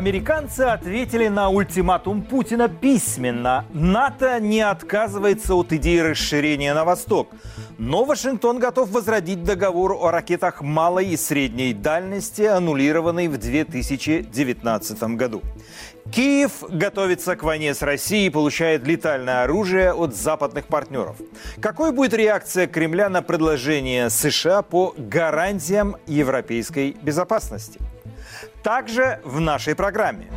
Американцы ответили на ультиматум Путина письменно. НАТО не отказывается от идеи расширения на восток. Но Вашингтон готов возродить договор о ракетах малой и средней дальности, аннулированный в 2019 году. Киев готовится к войне с Россией и получает летальное оружие от западных партнеров. Какой будет реакция Кремля на предложение США по гарантиям европейской безопасности? Также в нашей программе.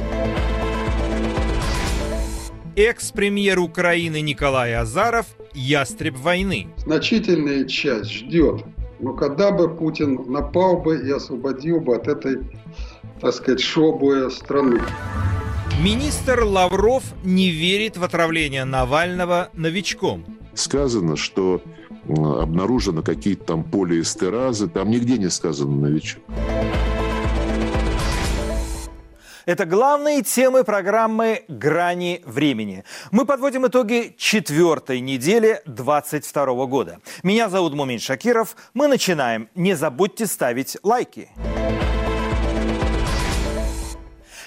Экс-премьер Украины Николай Азаров «Ястреб войны». Значительная часть ждет, но когда бы Путин напал бы и освободил бы от этой, так сказать, шобуя страну. Министр Лавров не верит в отравление Навального новичком. Сказано, что обнаружено какие-то там полиэстеразы, там нигде не сказано новичок. Это главные темы программы «Грани времени». Мы подводим итоги четвертой недели 2022 года. Меня зовут Мумин Шакиров. Мы начинаем. Не забудьте ставить лайки.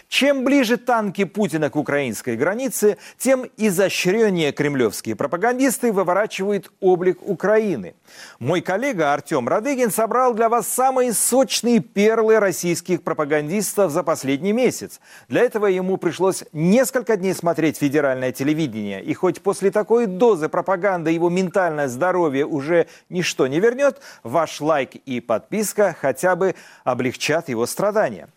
Чем ближе танки Путина к украинской границе, тем изощреннее кремлевские пропагандисты выворачивают облик Украины. Мой коллега Артем Радыгин собрал для вас самые сочные перлы российских пропагандистов за последний месяц. Для этого ему пришлось несколько дней смотреть федеральное телевидение. И хоть после такой дозы пропаганды его ментальное здоровье уже ничто не вернет, ваш лайк и подписка хотя бы облегчат его страдания.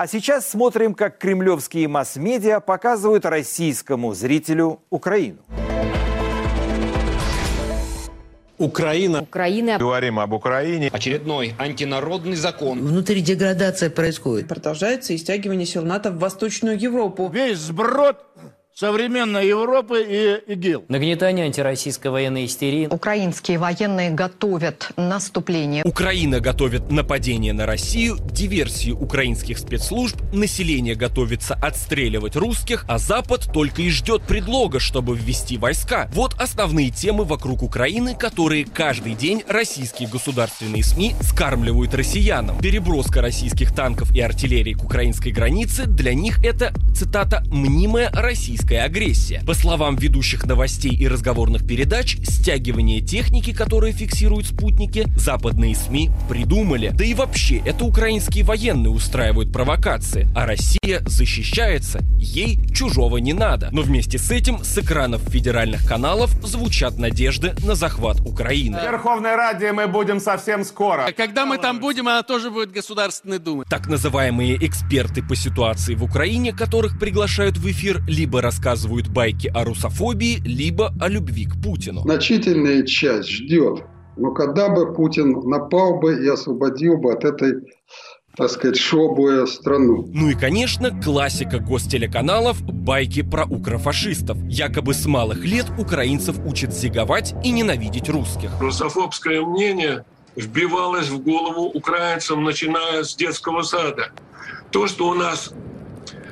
А сейчас смотрим, как кремлевские масс-медиа показывают российскому зрителю Украину. Украина. Украина. Говорим об Украине. Очередной антинародный закон. Внутри деградация происходит. Продолжается и стягивание сил НАТО в Восточную Европу. Весь сброд современной Европы и ИГИЛ. Нагнетание антироссийской военной истерии. Украинские военные готовят наступление. Украина готовит нападение на Россию, диверсии украинских спецслужб, население готовится отстреливать русских, а Запад только и ждет предлога, чтобы ввести войска. Вот основные темы вокруг Украины, которые каждый день российские государственные СМИ скармливают россиянам. Переброска российских танков и артиллерии к украинской границе для них это, цитата, «мнимая российская российская агрессия. По словам ведущих новостей и разговорных передач, стягивание техники, которые фиксируют спутники, западные СМИ придумали. Да и вообще, это украинские военные устраивают провокации, а Россия защищается, ей чужого не надо. Но вместе с этим с экранов федеральных каналов звучат надежды на захват Украины. В Верховной Раде мы будем совсем скоро. А когда мы там будем, она тоже будет Государственной Думой. Так называемые эксперты по ситуации в Украине, которых приглашают в эфир либо рассказывают рассказывают байки о русофобии, либо о любви к Путину. Значительная часть ждет. Но когда бы Путин напал бы и освободил бы от этой так сказать, шобуя страну. Ну и, конечно, классика гостелеканалов – байки про укрофашистов. Якобы с малых лет украинцев учат зиговать и ненавидеть русских. Русофобское мнение вбивалось в голову украинцам, начиная с детского сада. То, что у нас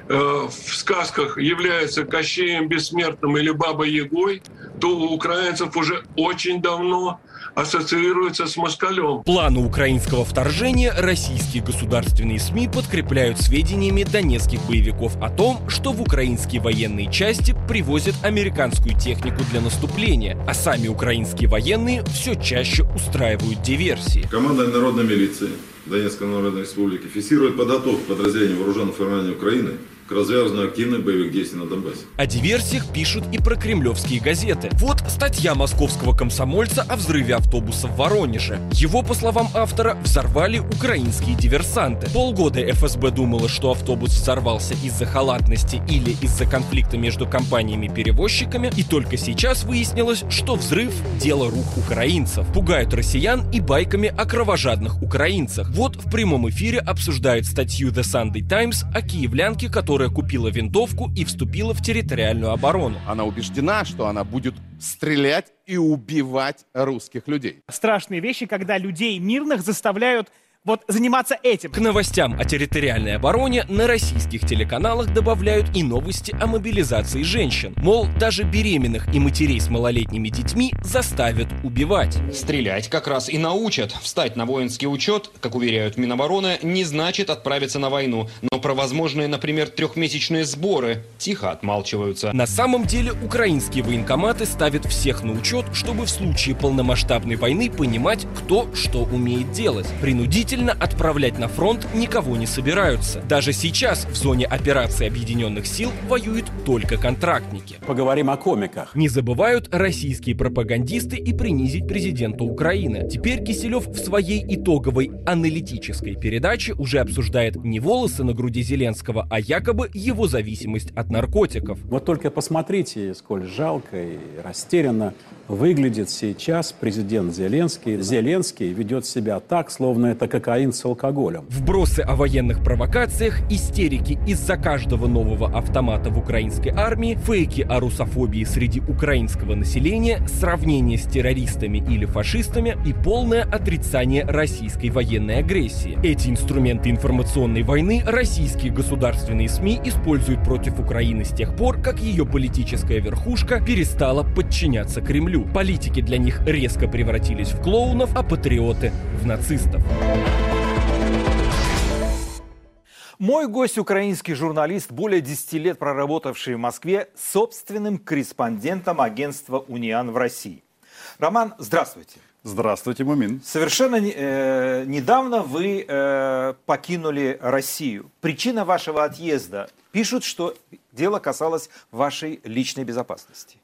в сказках является Кощеем Бессмертным или Бабой Ягой, то у украинцев уже очень давно ассоциируется с москалем. Планы украинского вторжения российские государственные СМИ подкрепляют сведениями донецких боевиков о том, что в украинские военные части привозят американскую технику для наступления, а сами украинские военные все чаще устраивают диверсии. Команда народной милиции Донецкой Народной Республики фиксирует подготовку подразделений вооруженных формирований Украины к развязанию активных боевых действий на Донбассе. О диверсиях пишут и про кремлевские газеты. Вот статья московского комсомольца о взрыве автобуса в Воронеже. Его, по словам автора, взорвали украинские диверсанты. Полгода ФСБ думала, что автобус взорвался из-за халатности или из-за конфликта между компаниями-перевозчиками, и только сейчас выяснилось, что взрыв – дело рук украинцев. Пугают россиян и байками о кровожадных украинцах. Вот в прямом эфире обсуждают статью The Sunday Times о киевлянке, которая которая купила винтовку и вступила в территориальную оборону. Она убеждена, что она будет стрелять и убивать русских людей. Страшные вещи, когда людей мирных заставляют вот заниматься этим. К новостям о территориальной обороне на российских телеканалах добавляют и новости о мобилизации женщин. Мол, даже беременных и матерей с малолетними детьми заставят убивать. Стрелять как раз и научат. Встать на воинский учет, как уверяют Минобороны, не значит отправиться на войну. Но про возможные, например, трехмесячные сборы тихо отмалчиваются. На самом деле украинские военкоматы ставят всех на учет, чтобы в случае полномасштабной войны понимать, кто что умеет делать. Принудительно отправлять на фронт никого не собираются. Даже сейчас в зоне операции Объединенных сил воюют только контрактники. Поговорим о комиках. Не забывают российские пропагандисты и принизить президента Украины. Теперь Киселев в своей итоговой аналитической передаче уже обсуждает не волосы на груди Зеленского, а якобы его зависимость от наркотиков. Вот только посмотрите, сколь жалко и растерянно выглядит сейчас президент Зеленский. Зеленский ведет себя так, словно это кокаин с алкоголем. Вбросы о военных провокациях, истерики из-за каждого нового автомата в украинской армии, фейки о русофобии среди украинского населения, сравнение с террористами или фашистами и полное отрицание российской военной агрессии. Эти инструменты информационной войны российские государственные СМИ используют против Украины с тех пор, как ее политическая верхушка перестала подчиняться Кремлю. Политики для них резко превратились в клоунов, а патриоты в нацистов. Мой гость – украинский журналист, более 10 лет проработавший в Москве собственным корреспондентом агентства «Униан» в России. Роман, здравствуйте. Здравствуйте, Мумин. Совершенно э, недавно вы э, покинули Россию. Причина вашего отъезда. Пишут, что дело касалось вашей личной безопасности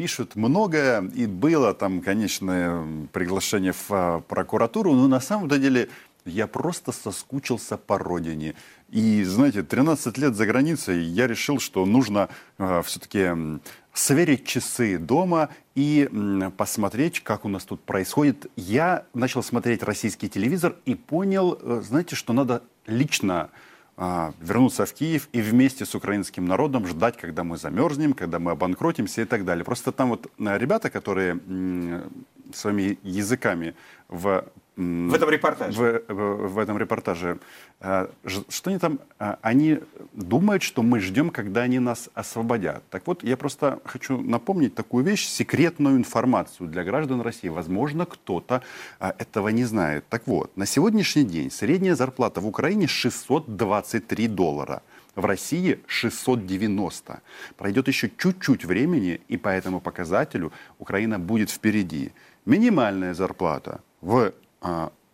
пишут многое, и было там, конечно, приглашение в а, прокуратуру, но на самом деле я просто соскучился по родине. И, знаете, 13 лет за границей я решил, что нужно э, все-таки сверить часы дома и э, посмотреть, как у нас тут происходит. Я начал смотреть российский телевизор и понял, э, знаете, что надо лично вернуться в Киев и вместе с украинским народом ждать, когда мы замерзнем, когда мы обанкротимся и так далее. Просто там вот ребята, которые э, своими языками в в этом репортаже. В, в, в этом репортаже. А, что они там? А, они думают, что мы ждем, когда они нас освободят. Так вот, я просто хочу напомнить такую вещь, секретную информацию для граждан России. Возможно, кто-то а, этого не знает. Так вот, на сегодняшний день средняя зарплата в Украине 623 доллара. В России 690. Пройдет еще чуть-чуть времени, и по этому показателю Украина будет впереди. Минимальная зарплата в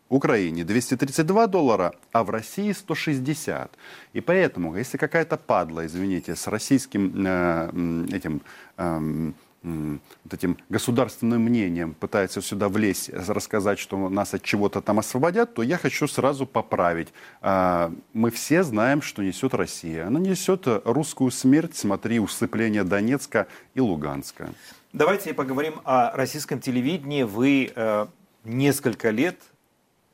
Украине 232 доллара, а в России 160. И поэтому, если какая-то падла, извините, с российским э, этим э, вот этим государственным мнением пытается сюда влезть, рассказать, что нас от чего-то там освободят, то я хочу сразу поправить. А, мы все знаем, что несет Россия. Она несет русскую смерть, смотри, усыпление Донецка и Луганска. Давайте поговорим о российском телевидении. Вы э, несколько лет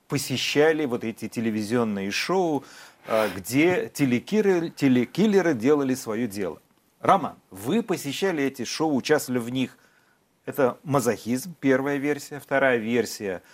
посещали вот эти телевизионные шоу, а, где телекиллеры, телекиллеры делали свое дело. Роман, вы посещали эти шоу, участвовали в них. Это мазохизм, первая версия. Вторая версия –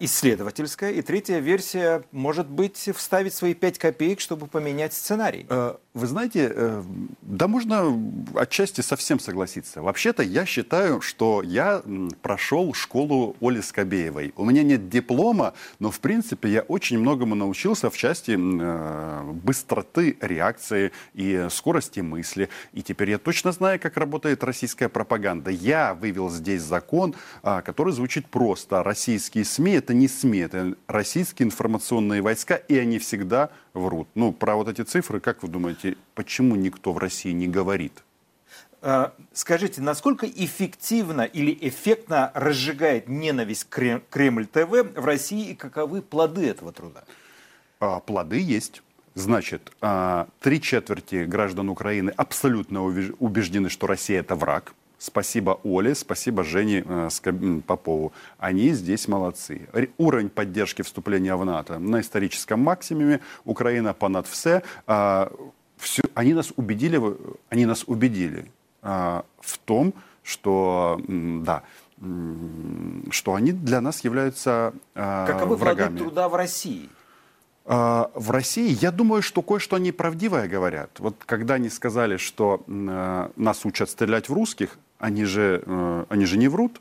исследовательская. И третья версия может быть вставить свои пять копеек, чтобы поменять сценарий. Э, вы знаете, э, да можно отчасти совсем согласиться. Вообще-то я считаю, что я прошел школу Оли Скобеевой. У меня нет диплома, но в принципе я очень многому научился в части э, быстроты реакции и скорости мысли. И теперь я точно знаю, как работает российская пропаганда. Я вывел здесь закон, а, который звучит просто. Российские СМИ это не СМИ, это российские информационные войска, и они всегда врут. Ну, про вот эти цифры, как вы думаете, почему никто в России не говорит? А, скажите, насколько эффективно или эффектно разжигает ненависть Кремль ТВ в России и каковы плоды этого труда? А, плоды есть. Значит, а, три четверти граждан Украины абсолютно убеждены, что Россия это враг. Спасибо Оле, спасибо Жене э, Попову. Они здесь молодцы. Уровень поддержки вступления в НАТО на историческом максимуме. Украина понад все. А, все они нас убедили, они нас убедили а, в том, что, да, что они для нас являются э, Каковы врагами. труда в России? В России, я думаю, что кое-что они правдивое говорят. Вот когда они сказали, что э, нас учат стрелять в русских, они же, э, они же не врут.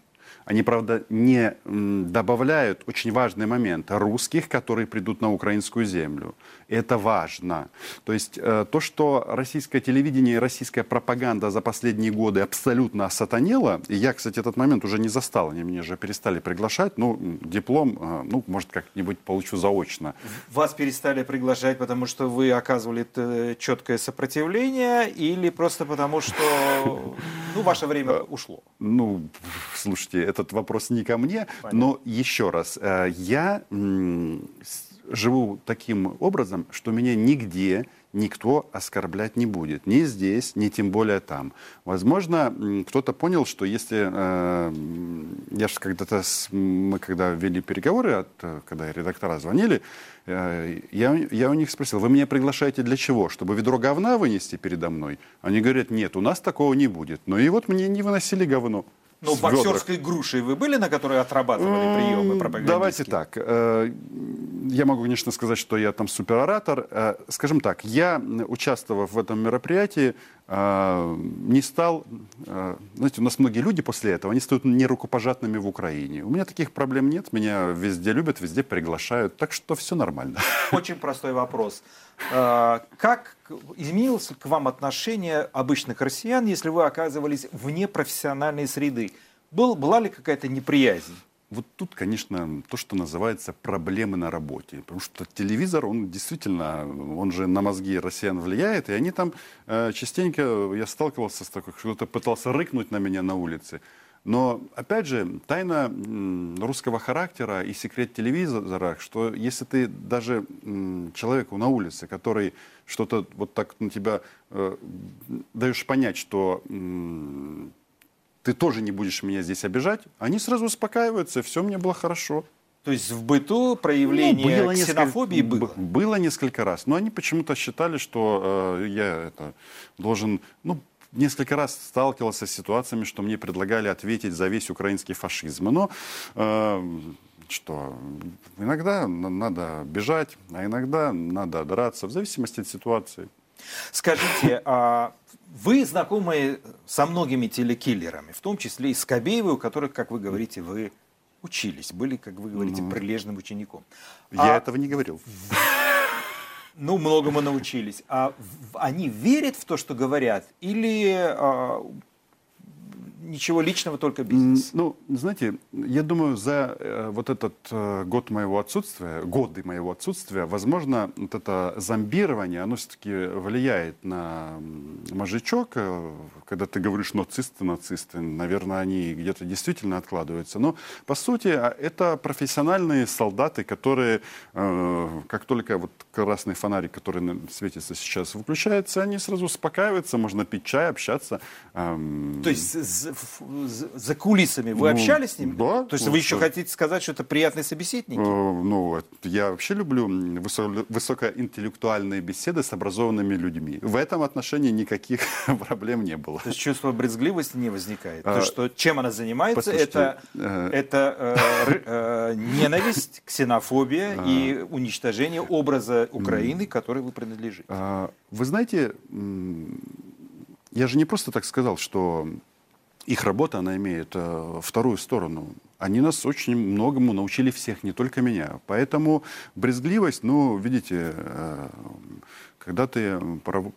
Они, правда, не добавляют очень важный момент русских, которые придут на украинскую землю. Это важно. То есть э, то, что российское телевидение и российская пропаганда за последние годы абсолютно осатанела, и я, кстати, этот момент уже не застал, они меня же перестали приглашать, ну, диплом, э, ну, может, как-нибудь получу заочно. Вас перестали приглашать, потому что вы оказывали э, четкое сопротивление или просто потому, что ну, ваше время ушло? Ну, слушайте, этот вопрос не ко мне, но еще раз, э, я живу таким образом, что меня нигде никто оскорблять не будет. Ни здесь, ни тем более там. Возможно, кто-то понял, что если... э, Я же когда-то... Мы когда вели переговоры, от, э, когда редактора звонили, э, я, я у них спросил, вы меня приглашаете для чего? Чтобы ведро говна вынести передо мной? Они говорят, нет, у нас такого не будет. Ну и вот мне не выносили говно. Ну, С ведрах. боксерской грушей вы были, на которой отрабатывали приемы пропагандистские? Давайте так. э, Я могу, конечно, сказать, что я там супероратор. Э, Скажем так, я, участвовав в этом мероприятии, э, не стал... Знаете, у нас многие люди после этого, они стают нерукопожатными в Украине. У меня таких проблем нет. Меня везде любят, везде приглашают. Так что все нормально. Очень простой вопрос. Э, Как изменилось к вам отношение обычных россиян, если вы оказывались вне профессиональной среды? Был, была ли какая-то неприязнь? Вот тут, конечно, то, что называется проблемы на работе. Потому что телевизор, он действительно, он же на мозги россиян влияет, и они там э, частенько, я сталкивался с такой, кто-то пытался рыкнуть на меня на улице. Но, опять же, тайна русского характера и секрет телевизора, что если ты даже человеку на улице, который что-то вот так на тебя э, даешь понять, что м, ты тоже не будешь меня здесь обижать, они сразу успокаиваются, все мне было хорошо. То есть в быту проявление Ну, несколько- ксенофобии было? б- Было несколько раз. Но они почему-то считали, что э, я это, должен... Ну, несколько раз сталкивался с ситуациями, что мне предлагали ответить за весь украинский фашизм. Но э, что иногда на- надо бежать, а иногда надо драться, в зависимости от ситуации. Скажите, а вы знакомы со многими телекиллерами, в том числе и с Кобеевой, у которых, как вы говорите, вы учились, были, как вы говорите, прилежным учеником. Я А- этого не говорил. Ну, многому научились. А они верят в то, что говорят, или а, ничего личного, только бизнес? Ну, знаете, я думаю, за э, вот этот э, год моего отсутствия, годы моего отсутствия, возможно, вот это зомбирование, оно все-таки влияет на мозжечок. Э, Когда ты говоришь нацисты, нацисты, наверное, они где-то действительно откладываются. Но, по сути, а, это профессиональные солдаты, которые, э, как только вот красный фонарик, который светится сейчас, выключается, они сразу успокаиваются, можно пить чай, общаться. То есть за, кулисами вы Ну, общались с ним? да, То есть ну вы еще что. хотите сказать, что это приятные собеседники? Э, Ну, я вообще люблю высо- высокоинтеллектуальные беседы с образованными людьми. В этом отношении никаких проблем не было. То есть чувство брезгливости не возникает. А, То, что чем она занимается, послушайте, это, э, это э, э, ненависть, ксенофобия А. и уничтожение образа Украины, которой вы принадлежите. А, Вы знаете, я же не просто так сказал, что их работа, она имеет э, вторую сторону. Они нас очень многому научили всех, не только меня. Поэтому брезгливость, ну, видите, э, когда ты...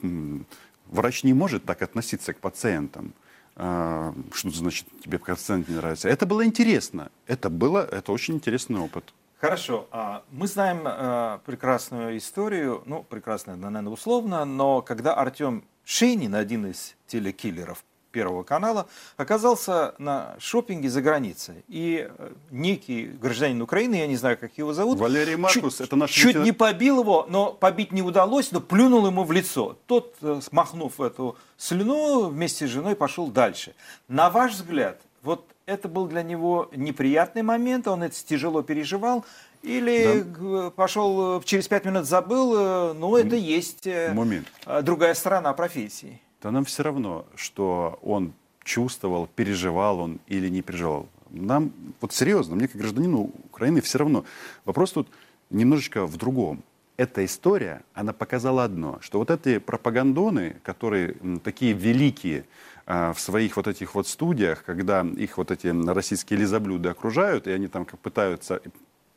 м, Врач не может так относиться к пациентам. А, Что значит, тебе пациент не нравится? Это было интересно. Это было, это очень интересный опыт. Хорошо, а, мы знаем э, прекрасную историю, ну, прекрасная, наверное, условно, но когда Артем Шейнин, один из телекиллеров Первого канала, оказался на шопинге за границей. И э, некий гражданин Украины, я не знаю, как его зовут, Валерий Маркус, это наш чуть лейтенант- не побил его, но побить не удалось, но плюнул ему в лицо. Тот, э, смахнув эту слюну, вместе с женой пошел дальше. На ваш взгляд, вот это был для него неприятный момент, он это тяжело переживал, или г- пошел э, через пять минут забыл, э, ну это есть Момент. другая сторона профессии. Да нам все равно, что он чувствовал, переживал он или не переживал. нам, вот серьезно, мне как гражданину Украины все равно. Вопрос тут немножечко в другом. Эта история, она показала одно, что вот эти пропагандоны, которые такие великие э, в своих вот этих вот студиях, когда их вот эти российские лизоблюды окружают, и они там как пытаются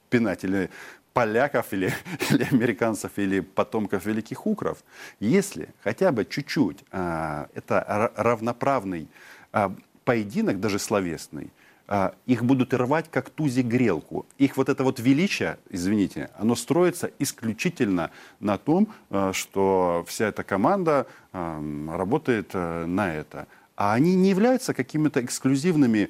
пинать или поляков, или, или американцев, или потомков великих укров, если хотя бы чуть-чуть а, это равноправный а, поединок, даже словесный, а, их будут рвать как тузи грелку. Их вот это вот величие, извините, оно строится исключительно на том, а, что вся эта команда а, работает а, на это а они не являются какими-то эксклюзивными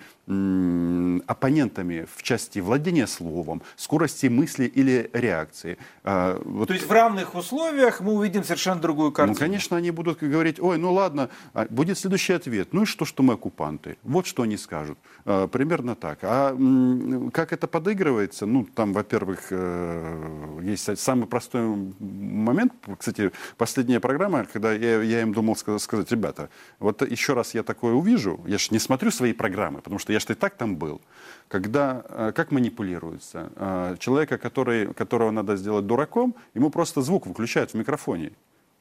оппонентами в части владения словом, скорости мысли или реакции. А, вот... То есть в равных условиях мы увидим совершенно другую картину? Ну, конечно, они будут говорить, ой, ну ладно, а будет следующий ответ. Ну и что, что мы оккупанты? Вот что они скажут. А, примерно так. А как это подыгрывается? Ну, там, во-первых, э, есть самый простой момент. Кстати, последняя программа, когда я, я им думал сказать, ребята, вот еще раз я такое увижу, я же не смотрю свои программы, потому что я же и так там был, когда, э, как манипулируется. Э, человека, который, которого надо сделать дураком, ему просто звук выключают в микрофоне,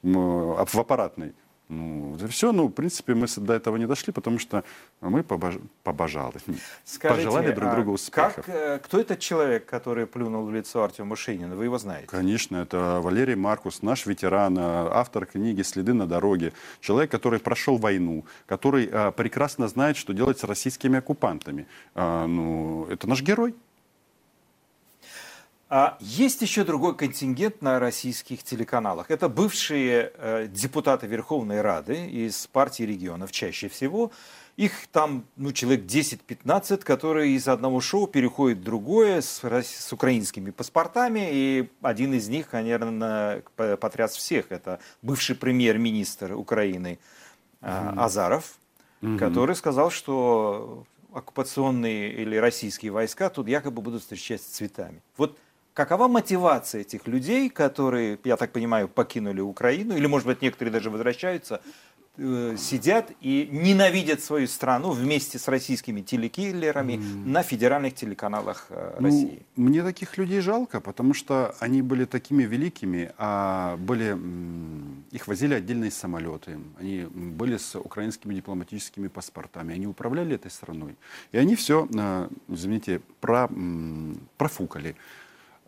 в аппаратной. Ну, это все, ну, в принципе, мы до этого не дошли, потому что мы побож... побожали. Скажите, Пожелали друг другу успехов. Как, э, кто этот человек, который плюнул в лицо Артему Шейнину? Вы его знаете? Конечно, это Валерий Маркус, наш ветеран, э, автор книги «Следы на дороге». Человек, который прошел войну, который а, прекрасно знает, что делать с российскими оккупантами. А, ну, это наш герой. А есть еще другой контингент на российских телеканалах. Это бывшие э, депутаты Верховной Рады из партии регионов чаще всего. Их там ну, человек 10-15, которые из одного шоу переходят в другое с, с украинскими паспортами. И один из них, наверное, потряс всех. Это бывший премьер-министр Украины mm-hmm. Азаров, mm-hmm. который сказал, что оккупационные или российские войска тут якобы будут встречать с цветами. Вот Какова мотивация этих людей, которые, я так понимаю, покинули Украину, или, может быть, некоторые даже возвращаются, э, сидят и ненавидят свою страну вместе с российскими телекиллерами mm. на федеральных телеканалах э, ну, России? Мне таких людей жалко, потому что они были такими великими, а были, их возили отдельные самолеты, они были с украинскими дипломатическими паспортами, они управляли этой страной. И они все, э, извините, про, профукали.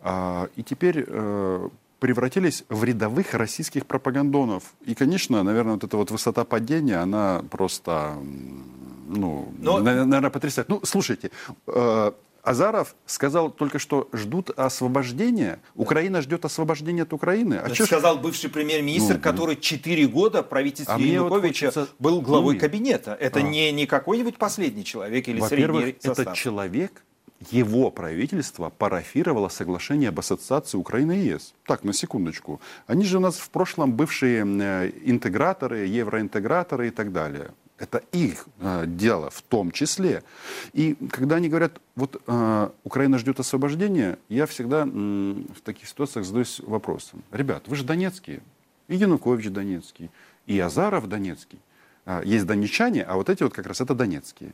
А, и теперь э, превратились в рядовых российских пропагандонов. И, конечно, наверное, вот эта вот высота падения, она просто, ну, Но... наверное, потрясает. Ну, слушайте, э, Азаров сказал только что ждут освобождения. Украина ждет освобождения от Украины. А Это сказал бывший премьер-министр, ну, который четыре года в правительстве а Януковича вот хочется... был главой ну, кабинета. Это а. не, не какой-нибудь последний человек или средний состав. это человек, его правительство парафировало соглашение об ассоциации Украины и ЕС. Так, на секундочку. Они же у нас в прошлом бывшие э, интеграторы, евроинтеграторы и так далее. Это их э, дело в том числе. И когда они говорят, вот э, Украина ждет освобождения, я всегда э, в таких ситуациях задаюсь вопросом. Ребят, вы же донецкие, и Янукович донецкий, и Азаров донецкий. Э, есть донечане, а вот эти вот как раз это донецкие.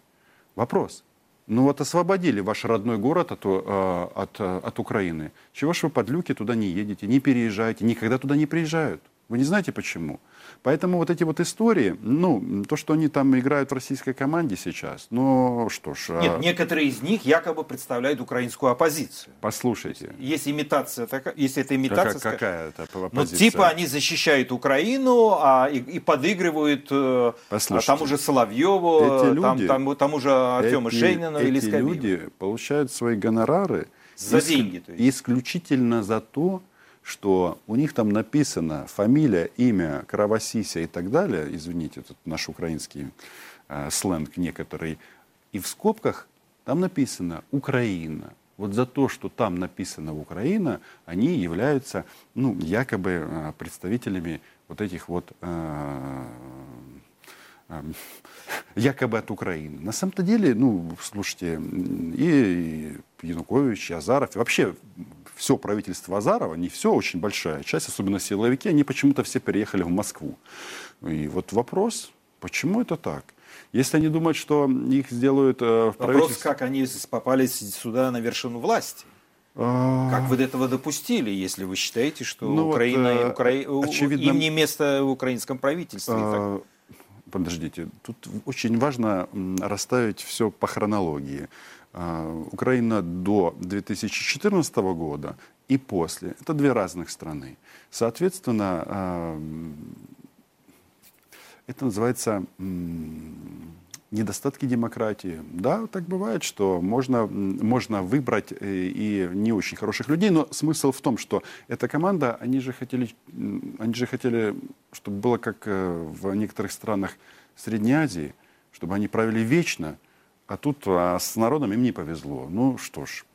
Вопрос. Ну вот освободили ваш родной город от, э, от, э, от Украины. Чего ж вы под люки туда не едете, не переезжаете, никогда туда не приезжают? Вы не знаете почему? Поэтому вот эти вот истории, ну, то, что они там играют в российской команде сейчас, ну, что ж... Нет, а... некоторые из них якобы представляют украинскую оппозицию. Послушайте. Есть имитация такая, если это имитация... Какая, какая это оппозиция? Ну, типа они защищают Украину а, и, и подыгрывают э, Послушайте, тому же Соловьеву, люди, там, там, тому же Артему Шейнину эти или Эти люди получают свои гонорары за иск... деньги. То есть. Исключительно за то, что у них там написано фамилия, имя, кровосися и так далее, извините, тут наш украинский э, сленг некоторый, и в скобках там написано «Украина». Вот за то, что там написано «Украина», они являются, ну, якобы э, представителями вот этих вот э, э, якобы от Украины. На самом-то деле, ну, слушайте, и Янукович, и Азаров, и вообще все правительство Азарова, не все, очень большая часть, особенно силовики, они почему-то все переехали в Москву. И вот вопрос, почему это так? Если они думают, что их сделают э, в Вопрос, как они попали сюда на вершину власти. Как вы до этого допустили, если вы считаете, что Ну вот, Украина, э, Укра- очевидно- им не место в украинском правительстве? А, Подождите, тут очень важно расставить все по хронологии. А, Украина до 2014 года и после – это две разных страны. Соответственно, а, это называется недостатки демократии. Да, так бывает, что можно, можно выбрать э, и не очень хороших людей, но смысл в том, что эта команда, они же хотели, они же хотели чтобы было как э, в некоторых странах Средней Азии, чтобы они правили вечно, а тут а с народом им не повезло. Ну что ж,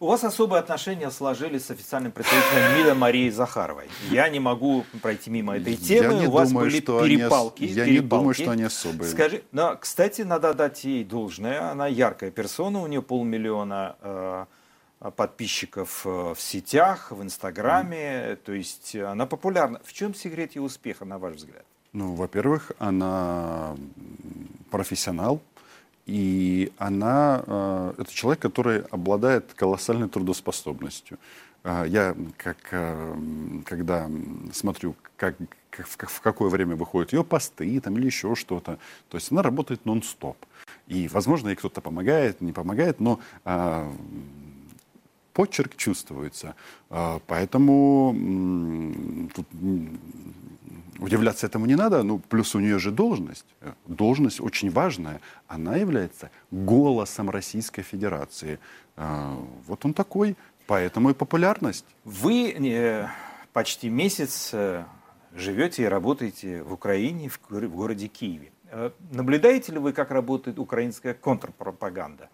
У вас особые отношения сложились с официальным представителем МИДа Марией Захаровой. Я не могу пройти мимо этой темы. Я не У вас думаю, были что они ос- перепалки. я не думаю, перепалки. что они особые. Скажи, но, кстати, надо дать ей должное. Она яркая персона, у нее полмиллиона э, подписчиков э, в сетях, в Инстаграме. То есть она популярна. В чем секрет ее успеха, на ваш взгляд? Ну, во-первых, она профессионал, и она, э, это человек, который обладает колоссальной трудоспособностью. Э, Я, как, э, когда смотрю, как, как- в, как- в какое время выходят ее посты там, или еще что-то, то есть она работает нон-стоп. И, возможно, ей кто-то помогает, не помогает, но а, почерк чувствуется. А, Поэтому тут удивляться этому не надо. Ну, плюс у нее же должность. Должность очень важная. Она является голосом Российской Федерации. А, Вот он такой. Поэтому и популярность. Вы почти месяц э, живете и работаете в Украине, в городе Киеве. Э, Наблюдаете ли вы, как работает украинская контрпропаганда?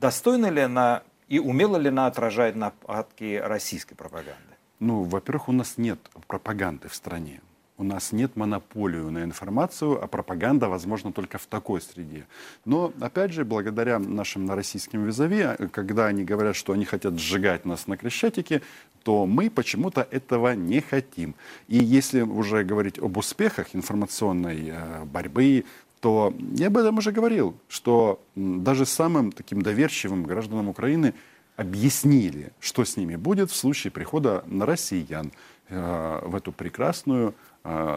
Достойна ли она и умела ли она отражать нападки российской пропаганды? Ну, во-первых, у нас нет пропаганды в стране. У нас нет монополии на информацию, а пропаганда возможна только в такой среде. Но, опять же, благодаря нашим российским визави, э, когда они говорят, что они хотят сжигать нас на Крещатике, то мы почему-то этого не хотим. И если уже говорить об успехах информационной э, борьбы, то я об этом уже говорил, что даже самым таким доверчивым гражданам Украины объяснили, что с ними будет в случае прихода на россиян э, в эту прекрасную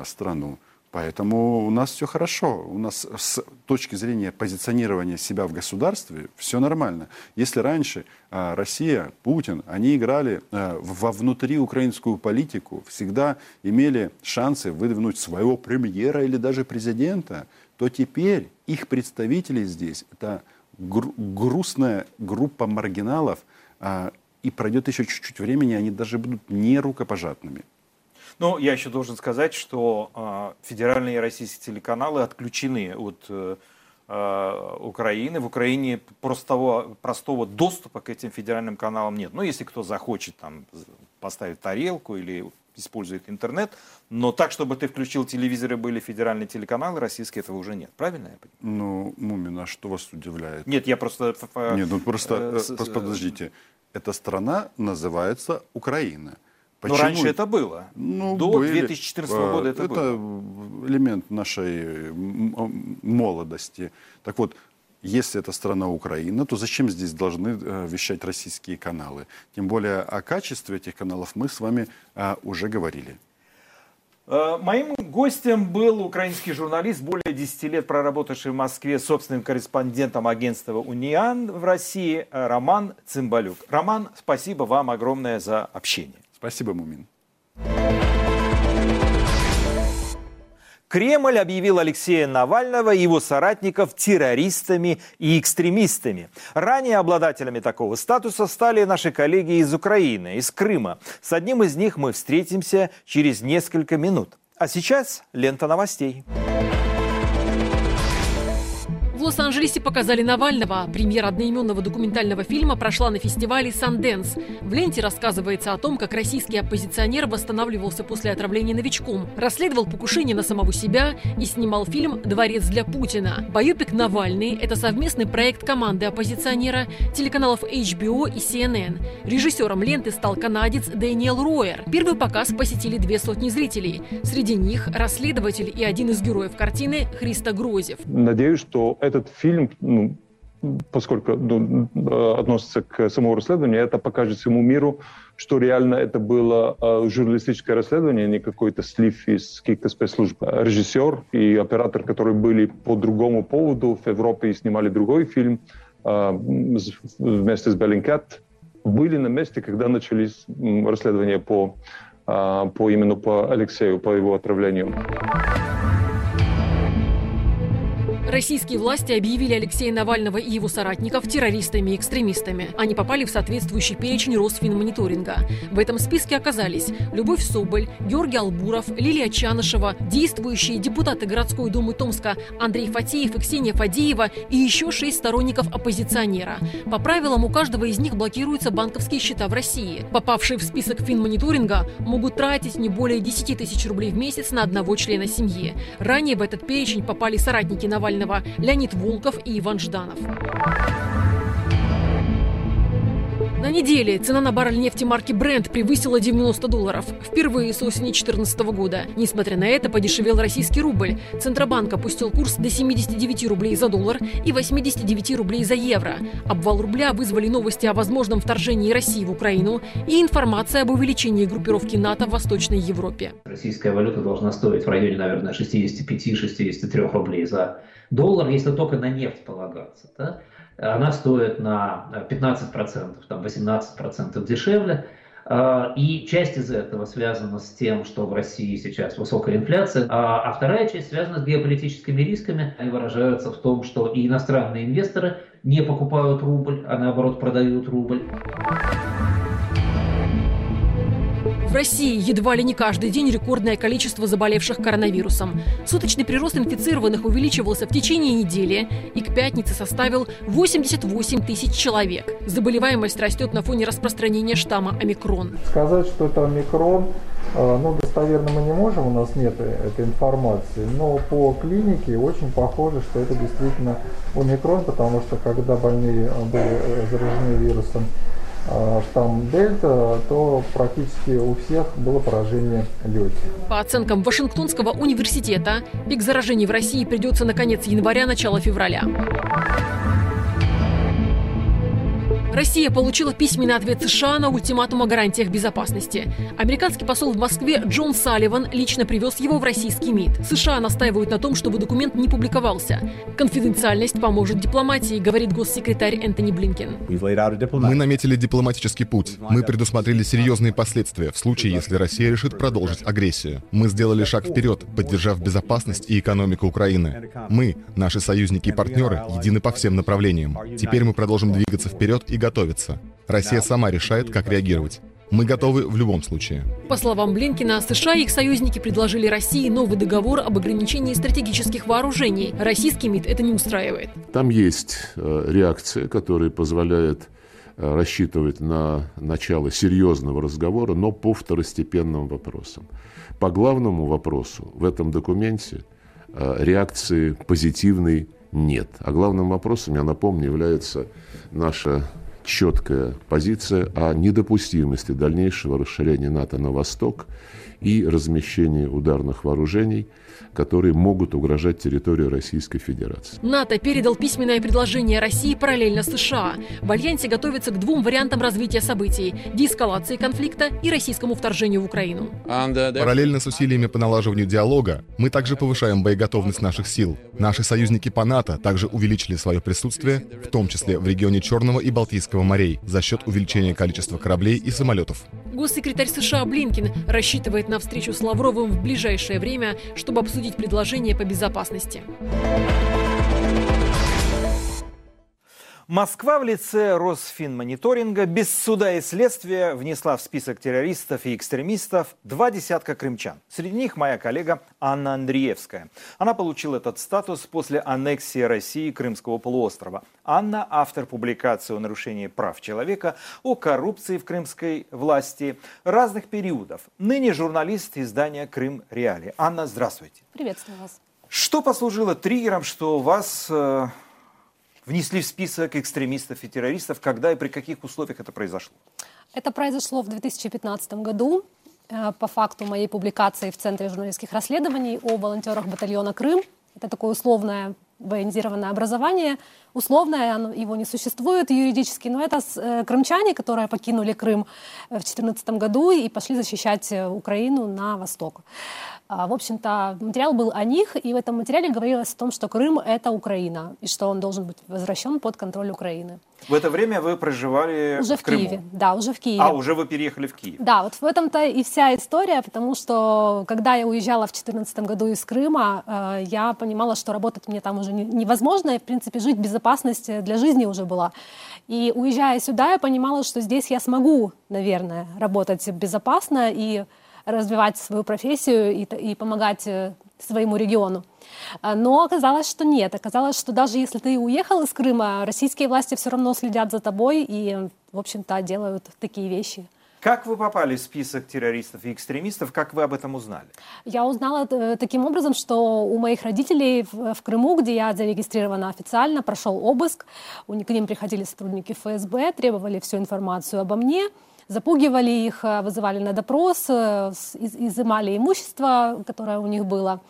страну. Поэтому у нас все хорошо. У нас с точки зрения позиционирования себя в государстве все нормально. Если раньше э, Россия, Путин, они играли э, во внутриукраинскую политику, всегда имели шансы выдвинуть своего премьера или даже президента, то теперь их представители здесь это гру- грустная группа маргиналов, и пройдет еще чуть-чуть времени, они даже будут не рукопожатными. Но я еще должен сказать, что э, федеральные российские телеканалы отключены от э, э, Украины. В Украине простого, простого доступа к этим федеральным каналам нет. Ну, если кто захочет там поставить тарелку или использует интернет, но так, чтобы ты включил телевизор и были федеральные телеканалы, российские этого уже нет. Правильно я понимаю? Ну, Мумина, что вас удивляет? Нет, я просто... Нет, ну просто, э, э, подождите. Эта страна называется Украина. Но раньше это было. Ну, До были. 2014 года это это элемент нашей м- м- молодости. Так вот, если это страна Украина, то зачем здесь должны э, вещать российские каналы? Тем более о качестве этих каналов мы с вами э, уже говорили. Э, Моим гостем был украинский журналист, более 10 лет проработавший в Москве собственным корреспондентом агентства «Униан» в России, э, Роман Цымбалюк. Роман, спасибо вам огромное за общение. Спасибо, Мумин. Кремль объявил Алексея Навального и его соратников террористами и экстремистами. Ранее обладателями такого статуса стали наши коллеги из Украины, из Крыма. С одним из них мы встретимся через несколько минут. А сейчас лента новостей. В Лос-Анджелесе показали Навального. Премьера одноименного документального фильма прошла на фестивале «Санденс». В ленте рассказывается о том, как российский оппозиционер восстанавливался после отравления новичком, расследовал покушение на самого себя и снимал фильм «Дворец для Путина». Боепик «Навальный» — это совместный проект команды оппозиционера, телеканалов HBO и CNN. Режиссером ленты стал канадец Дэниел Ройер. Первый показ посетили две сотни зрителей. Среди них расследователь и один из героев картины Христа Грозев. Надеюсь, что этот фильм, ну, поскольку ну, относится к самому расследованию, это покажет всему миру, что реально это было э, журналистическое расследование, не какой-то слив из каких-то спецслужб. Режиссер и оператор, которые были по другому поводу в Европе и снимали другой фильм э, вместе с Беллинкет, были на месте, когда начались расследования по, э, по именно по Алексею, по его отравлению. Российские власти объявили Алексея Навального и его соратников террористами и экстремистами. Они попали в соответствующий перечень Росфинмониторинга. В этом списке оказались Любовь Соболь, Георгий Албуров, Лилия Чанышева, действующие депутаты городской думы Томска Андрей Фатеев и Ксения Фадеева и еще шесть сторонников оппозиционера. По правилам, у каждого из них блокируются банковские счета в России. Попавшие в список финмониторинга могут тратить не более 10 тысяч рублей в месяц на одного члена семьи. Ранее в этот перечень попали соратники Навального Навального, Леонид Волков и Иван Жданов. На неделе цена на баррель нефти марки Brent превысила 90 долларов. Впервые с осени 2014 года. Несмотря на это, подешевел российский рубль. Центробанк опустил курс до 79 рублей за доллар и 89 рублей за евро. Обвал рубля вызвали новости о возможном вторжении России в Украину и информация об увеличении группировки НАТО в Восточной Европе. Российская валюта должна стоить в районе, наверное, 65-63 рублей за доллар, если только на нефть полагаться. Да? она стоит на 15%, там 18% дешевле. А, и часть из этого связана с тем, что в России сейчас высокая инфляция, а, а вторая часть связана с геополитическими рисками. Они выражаются в том, что и иностранные инвесторы не покупают рубль, а наоборот продают рубль. В России едва ли не каждый день рекордное количество заболевших коронавирусом. Суточный прирост инфицированных увеличивался в течение недели и к пятнице составил 88 тысяч человек. Заболеваемость растет на фоне распространения штамма омикрон. Сказать, что это омикрон, э, ну, достоверно мы не можем, у нас нет этой информации, но по клинике очень похоже, что это действительно омикрон, потому что когда больные были э, заражены вирусом штамм э, Дельта, то практически у всех было поражение легких. По оценкам Вашингтонского университета, пик заражений в России придется на конец января, начало февраля. Россия получила письменный ответ США на ультиматум о гарантиях безопасности. Американский посол в Москве Джон Салливан лично привез его в российский МИД. США настаивают на том, чтобы документ не публиковался. Конфиденциальность поможет дипломатии, говорит госсекретарь Энтони Блинкен. Мы наметили дипломатический путь. Мы предусмотрели серьезные последствия в случае, если Россия решит продолжить агрессию. Мы сделали шаг вперед, поддержав безопасность и экономику Украины. Мы, наши союзники и партнеры, едины по всем направлениям. Теперь мы продолжим двигаться вперед и готовиться. Россия сама решает, как реагировать. Мы готовы в любом случае. По словам Блинкина, США и их союзники предложили России новый договор об ограничении стратегических вооружений. Российский МИД это не устраивает. Там есть э, реакция, которая позволяет э, рассчитывать на начало серьезного разговора, но по второстепенным вопросам. По главному вопросу в этом документе э, реакции позитивной нет. А главным вопросом, я напомню, является наша четкая позиция о недопустимости дальнейшего расширения НАТО на восток и размещения ударных вооружений – которые могут угрожать территории Российской Федерации. НАТО передал письменное предложение России параллельно США. В Альянсе готовится к двум вариантам развития событий – деэскалации конфликта и российскому вторжению в Украину. Параллельно с усилиями по налаживанию диалога мы также повышаем боеготовность наших сил. Наши союзники по НАТО также увеличили свое присутствие, в том числе в регионе Черного и Балтийского морей, за счет увеличения количества кораблей и самолетов. Госсекретарь США Блинкин рассчитывает на встречу с Лавровым в ближайшее время, чтобы обсудить предложение по безопасности. Москва в лице Росфинмониторинга без суда и следствия внесла в список террористов и экстремистов два десятка крымчан. Среди них моя коллега Анна Андреевская. Она получила этот статус после аннексии России Крымского полуострова. Анна – автор публикации о нарушении прав человека, о коррупции в крымской власти разных периодов. Ныне журналист издания «Крым Реали». Анна, здравствуйте. Приветствую вас. Что послужило триггером, что вас э, внесли в список экстремистов и террористов? Когда и при каких условиях это произошло? Это произошло в 2015 году э, по факту моей публикации в Центре журналистских расследований о волонтерах батальона «Крым». Это такое условное военизированное образование. Условное, оно, его не существует юридически, но это э, крымчане, которые покинули Крым в 2014 году и пошли защищать э, Украину на восток. А, в общем-то, материал был о них, и в этом материале говорилось о том, что Крым — это Украина, и что он должен быть возвращен под контроль Украины. В это время вы проживали уже в, в Крыму? Киеве. Да, уже в Киеве. А, уже вы переехали в Киев? Да, вот в этом-то и вся история, потому что, когда я уезжала в 2014 году из Крыма, э, я понимала, что работать мне там уже невозможно, и, в принципе, жить безопасности для жизни уже была. И уезжая сюда, я понимала, что здесь я смогу, наверное, работать безопасно и развивать свою профессию и, и помогать э, своему региону. А, но оказалось, что нет. Оказалось, что даже если ты уехал из Крыма, российские власти все равно следят за тобой и, в общем-то, делают такие вещи. Как вы попали в список террористов и экстремистов? Как вы об этом узнали? Я узнала э, таким образом, что у моих родителей в, в Крыму, где я зарегистрирована официально, прошел обыск. У, к ним приходили сотрудники ФСБ, требовали всю информацию обо мне запугивали их, э, вызывали на допрос, э, изымали имущество, которое у них было.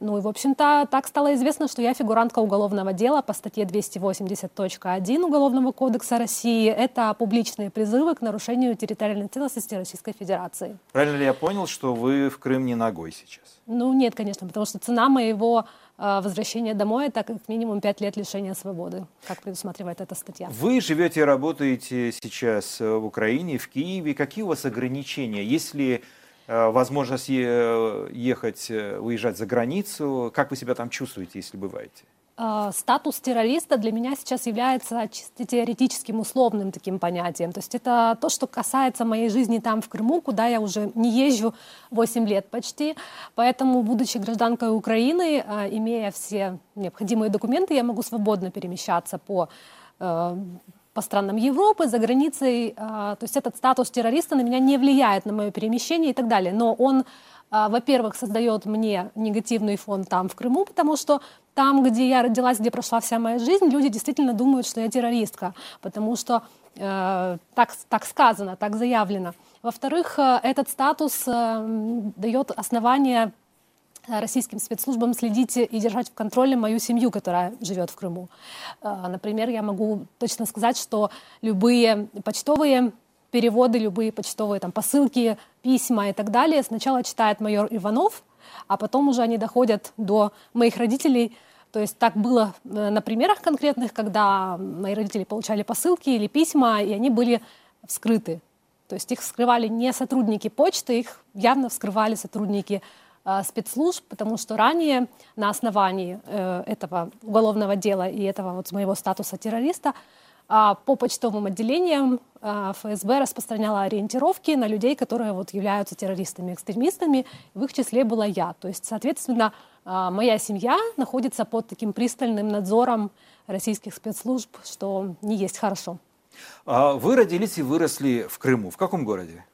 Ну и, в общем-то, так стало известно, что я фигурантка уголовного дела по статье 280.1 Уголовного кодекса России. Это публичные призывы к нарушению территориальной целостности Российской Федерации. Правильно ли я понял, что вы в Крым не ногой сейчас? Ну нет, конечно, потому что цена моего возвращение домой, это как минимум 5 лет лишения свободы, как предусматривает эта статья. Вы живете и работаете сейчас э, в Украине, в Киеве. Какие у вас ограничения? Есть ли э, возможность ехать, уезжать за границу? Как вы себя там чувствуете, если бываете? А, статус террориста для меня сейчас является чисто теоретическим условным таким понятием. То есть это то, что касается моей жизни там в Крыму, куда я уже не езжу 8 лет почти. Поэтому, будучи гражданкой Украины, а, имея все необходимые документы, я могу свободно перемещаться по э, по странам Европы, за границей. А, то есть этот статус террориста на меня не влияет на мое перемещение и так далее. Но он а, во-первых, создает мне негативный фон там, в Крыму, потому что там, где я родилась, где прошла вся моя жизнь, люди действительно думают, что я террористка, потому что э, так, так сказано, так заявлено. Во-вторых, э, этот статус э, дает основание российским спецслужбам следить и держать в контроле мою семью, которая живет в Крыму. Э, например, я могу точно сказать, что любые почтовые переводы, любые почтовые там, посылки, письма и так далее сначала читает майор Иванов, а потом уже они доходят до моих родителей. То есть так было э, на примерах конкретных, когда мои родители получали посылки или письма, и они были вскрыты. То есть их вскрывали не сотрудники почты, их явно вскрывали сотрудники э, спецслужб, потому что ранее на основании э, этого уголовного дела и этого вот моего статуса террориста по почтовым отделениям а, ФСБ распространяла ориентировки на людей, которые вот являются террористами, экстремистами. В их числе была я. То есть, соответственно, а, моя семья находится под таким пристальным надзором российских спецслужб, что не есть хорошо. Вы родились и выросли в Крыму. В каком городе?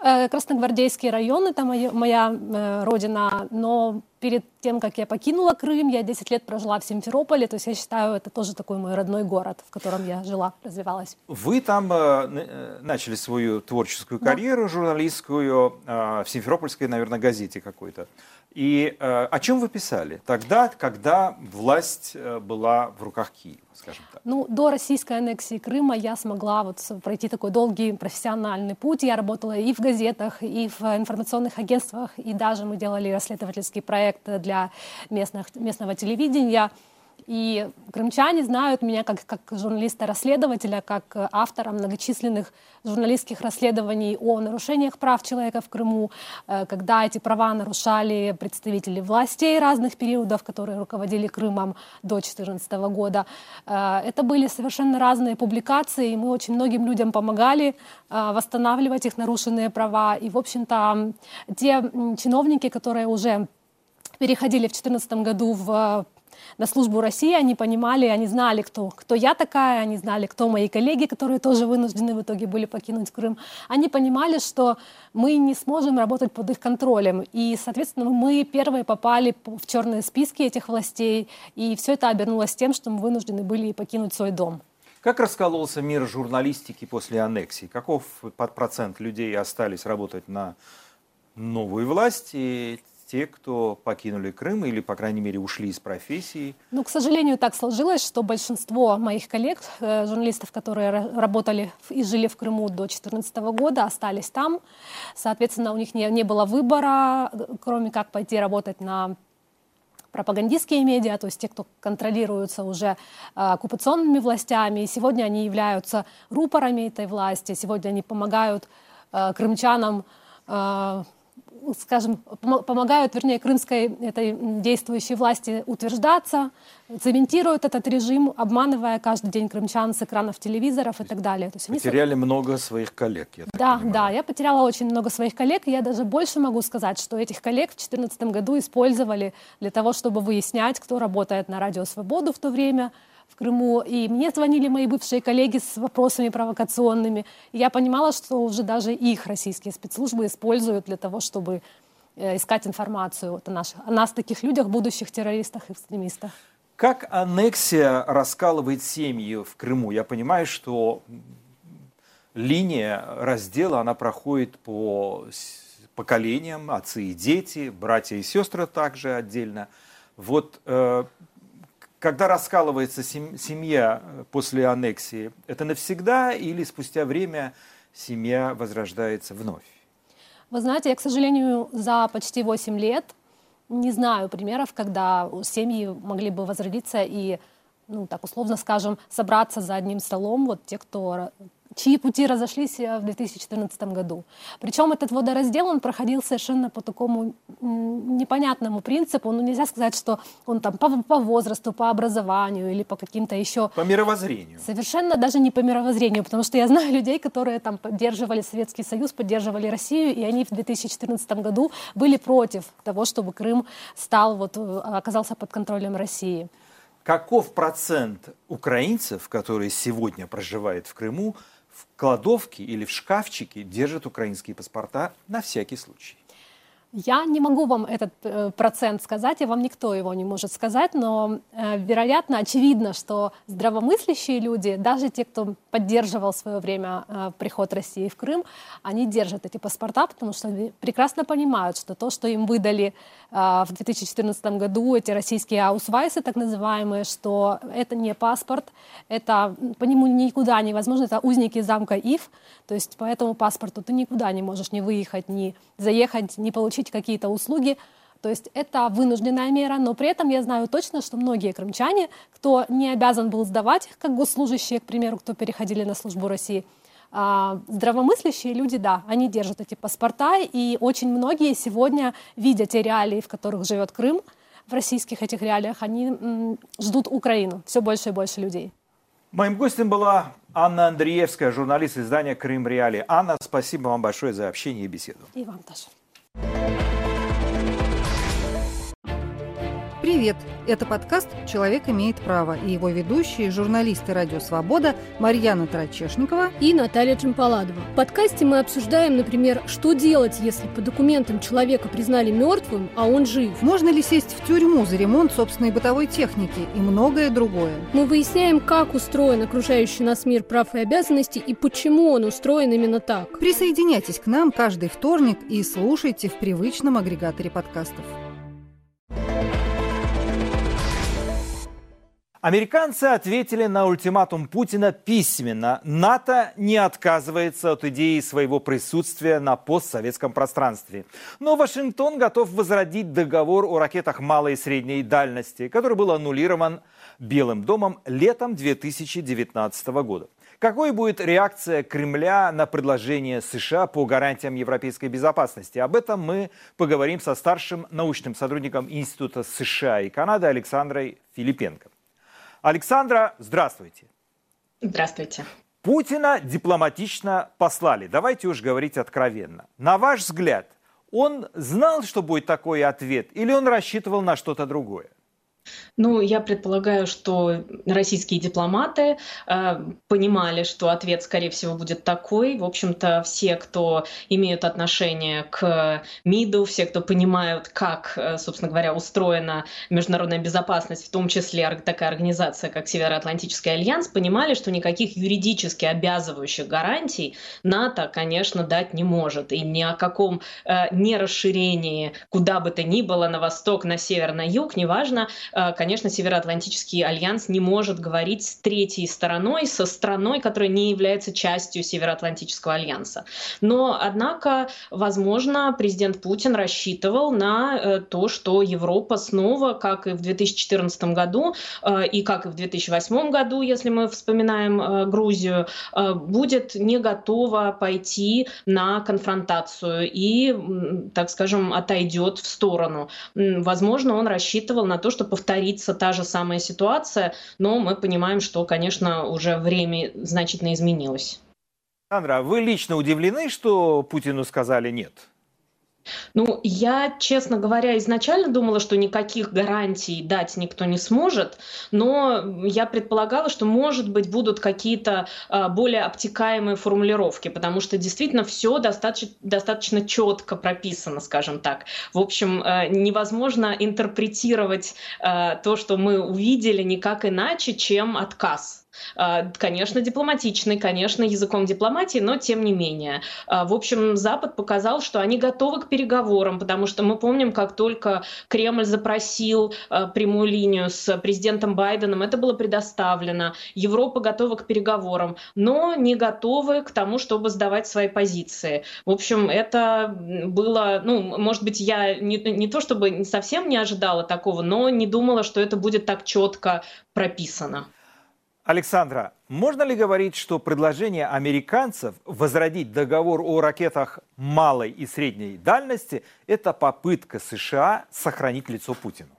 Э, Красногвардейский район, это моя, моя э, родина, но перед тем, как я покинула Крым, я 10 лет прожила в Симферополе, то есть я считаю, это тоже такой мой родной город, в котором я жила, развивалась. Вы там э, э начали свою творческую карьеру да. журналистскую э, в Симферопольской, наверное, газете какой-то. И э, о чем вы писали тогда, когда власть э, была в руках Киева, скажем так? Ну, до российской аннексии Крыма я смогла вот пройти такой долгий профессиональный путь. Я работала и в газетах, и в информационных агентствах, и даже мы делали расследовательский проект для местных, местного телевидения. И крымчане знают меня как, как журналиста-расследователя, как автора многочисленных журналистских расследований о нарушениях прав человека в Крыму, э, когда эти права нарушали представители властей разных периодов, которые руководили Крымом до 2014 года. Э, это были совершенно разные публикации, и мы очень многим людям помогали э, восстанавливать их нарушенные права. И, в общем-то, те чиновники, которые уже переходили в 2014 году в на службу России, они понимали, они знали, кто, кто я такая, они знали, кто мои коллеги, которые тоже вынуждены в итоге были покинуть Крым. Они понимали, что мы не сможем работать под их контролем. И, соответственно, мы первые попали в черные списки этих властей, и все это обернулось тем, что мы вынуждены были покинуть свой дом. Как раскололся мир журналистики после аннексии? Каков процент людей остались работать на новую власть, и те, кто покинули Крым или, по крайней мере, ушли из профессии? Ну, к сожалению, так сложилось, что большинство моих коллег, э, журналистов, которые работали и жили в Крыму до 2014 года, остались там. Соответственно, у них не, не было выбора, кроме как пойти работать на пропагандистские медиа, то есть те, кто контролируются уже э, оккупационными властями. И сегодня они являются рупорами этой власти, сегодня они помогают э, крымчанам скажем, помогают, вернее, крымской этой действующей власти утверждаться, цементируют этот режим, обманывая каждый день крымчан с экранов телевизоров и так далее. То есть Потеряли они... много своих коллег, я Да, понимаю. да, я потеряла очень много своих коллег, и я даже больше могу сказать, что этих коллег в 2014 году использовали для того, чтобы выяснять, кто работает на Радио Свободу в то время, Крыму, и мне звонили мои бывшие коллеги с вопросами провокационными. И я понимала, что уже даже их российские спецслужбы используют для того, чтобы э, искать информацию о, наших, о нас, таких людях, будущих террористах и экстремистах. Как аннексия раскалывает семьи в Крыму? Я понимаю, что линия раздела, она проходит по поколениям, отцы и дети, братья и сестры также отдельно. Вот э, когда раскалывается семья э, после аннексии, это навсегда или спустя время семья возрождается вновь? Вы знаете, я, к сожалению, за почти 8 лет не знаю примеров, когда семьи могли бы возродиться и, ну, так условно скажем, собраться за одним столом, вот те, кто чьи пути разошлись э, в 2014 году. Причем этот водораздел, он проходил совершенно по такому непонятному принципу. Ну, нельзя сказать, что он там по, по возрасту, по образованию или по каким-то еще... По мировоззрению. Совершенно даже не по мировоззрению, потому что я знаю людей, которые там поддерживали Советский Союз, поддерживали Россию, и они в 2014 году были против того, чтобы Крым стал, вот, э, оказался под контролем России. Каков процент украинцев, которые сегодня проживают в Крыму, в кладовке или в шкафчике держат украинские паспорта на всякий случай. Я не могу вам этот э, процент сказать, и вам никто его не может сказать, но, э, вероятно, очевидно, что здравомыслящие люди, даже те, кто поддерживал в свое время э, приход России в Крым, они держат эти паспорта, потому что прекрасно понимают, что то, что им выдали в 2014 году, эти российские аусвайсы, так называемые, что это не паспорт, это по нему никуда невозможно, это узники замка Ив, то есть по этому паспорту ты никуда не можешь не выехать, не заехать, не получить получить какие-то услуги. То есть это вынужденная мера, но при этом я знаю точно, что многие крымчане, кто не обязан был сдавать их, как госслужащие, к примеру, кто переходили на службу России, а, здравомыслящие люди, да, они держат эти паспорта, и очень многие сегодня, видя те реалии, в которых живет Крым, в российских этих реалиях, они ждут Украину, все больше и больше людей. Моим гостем была Анна Андреевская, журналист издания «Крым Реалии». Анна, спасибо вам большое за общение и беседу. И вам тоже. Música Привет! Это подкаст «Человек имеет право» и его ведущие, журналисты «Радио Свобода» Марьяна Тарачешникова и Наталья Чемпаладова. В подкасте мы обсуждаем, например, что делать, если по документам человека признали мертвым, а он жив. Можно ли сесть в тюрьму за ремонт собственной бытовой техники и многое другое. Мы выясняем, как устроен окружающий нас мир прав и обязанностей и почему он устроен именно так. Присоединяйтесь к нам каждый вторник и слушайте в привычном агрегаторе подкастов. Американцы ответили на ультиматум Путина письменно. НАТО не отказывается от идеи своего присутствия на постсоветском пространстве. Но Вашингтон готов возродить договор о ракетах малой и средней дальности, который был аннулирован Белым домом летом 2019 года. Какой будет реакция Кремля на предложение США по гарантиям европейской безопасности? Об этом мы поговорим со старшим научным сотрудником Института США и Канады Александрой Филипенко. Александра, здравствуйте. Здравствуйте. Путина дипломатично послали. Давайте уж говорить откровенно. На ваш взгляд, он знал, что будет такой ответ, или он рассчитывал на что-то другое? Ну, я предполагаю, что российские дипломаты э, понимали, что ответ, скорее всего, будет такой. В общем-то, все, кто имеют отношение к МИДу, все, кто понимают, как, э, собственно говоря, устроена международная безопасность, в том числе такая организация, как Североатлантический альянс, понимали, что никаких юридически обязывающих гарантий НАТО, конечно, дать не может. И ни о каком э, нерасширении куда бы то ни было на восток, на север, на юг, неважно, э, конечно, Североатлантический альянс не может говорить с третьей стороной, со страной, которая не является частью Североатлантического альянса. Но, однако, возможно, президент Путин рассчитывал на э, то, что Европа снова, как и в 2014 году, э, и как и в 2008 году, если мы вспоминаем э, Грузию, будет не готова пойти на конфронтацию и, так скажем, отойдет в сторону. Возможно, он рассчитывал на то, что повторится повторится та же самая ситуация, но мы понимаем, что, конечно, уже время значительно изменилось. Сандра, вы лично удивлены, что Путину сказали нет? Ну, я, честно говоря, изначально думала, что никаких гарантий дать никто не сможет, но я предполагала, что, может быть, будут какие-то э, более обтекаемые формулировки, потому что действительно все достаточно, достаточно четко прописано, скажем так. В общем, э, невозможно интерпретировать э, то, что мы увидели, никак иначе, чем отказ. А, конечно, дипломатичный, конечно, языком дипломатии, но тем не менее. А, в общем, Запад показал, что они готовы к переговорам, потому что мы помним, как только Кремль запросил а, прямую линию с президентом Байденом, это было предоставлено. Европа готова к переговорам, но не готовы к тому, чтобы сдавать свои позиции. В общем, это было, ну, может быть, я не, не то чтобы совсем не ожидала такого, но не думала, что это будет так четко прописано. Александра, можно ли говорить, что предложение американцев возродить договор о ракетах малой и средней дальности – это попытка США сохранить лицо Путину?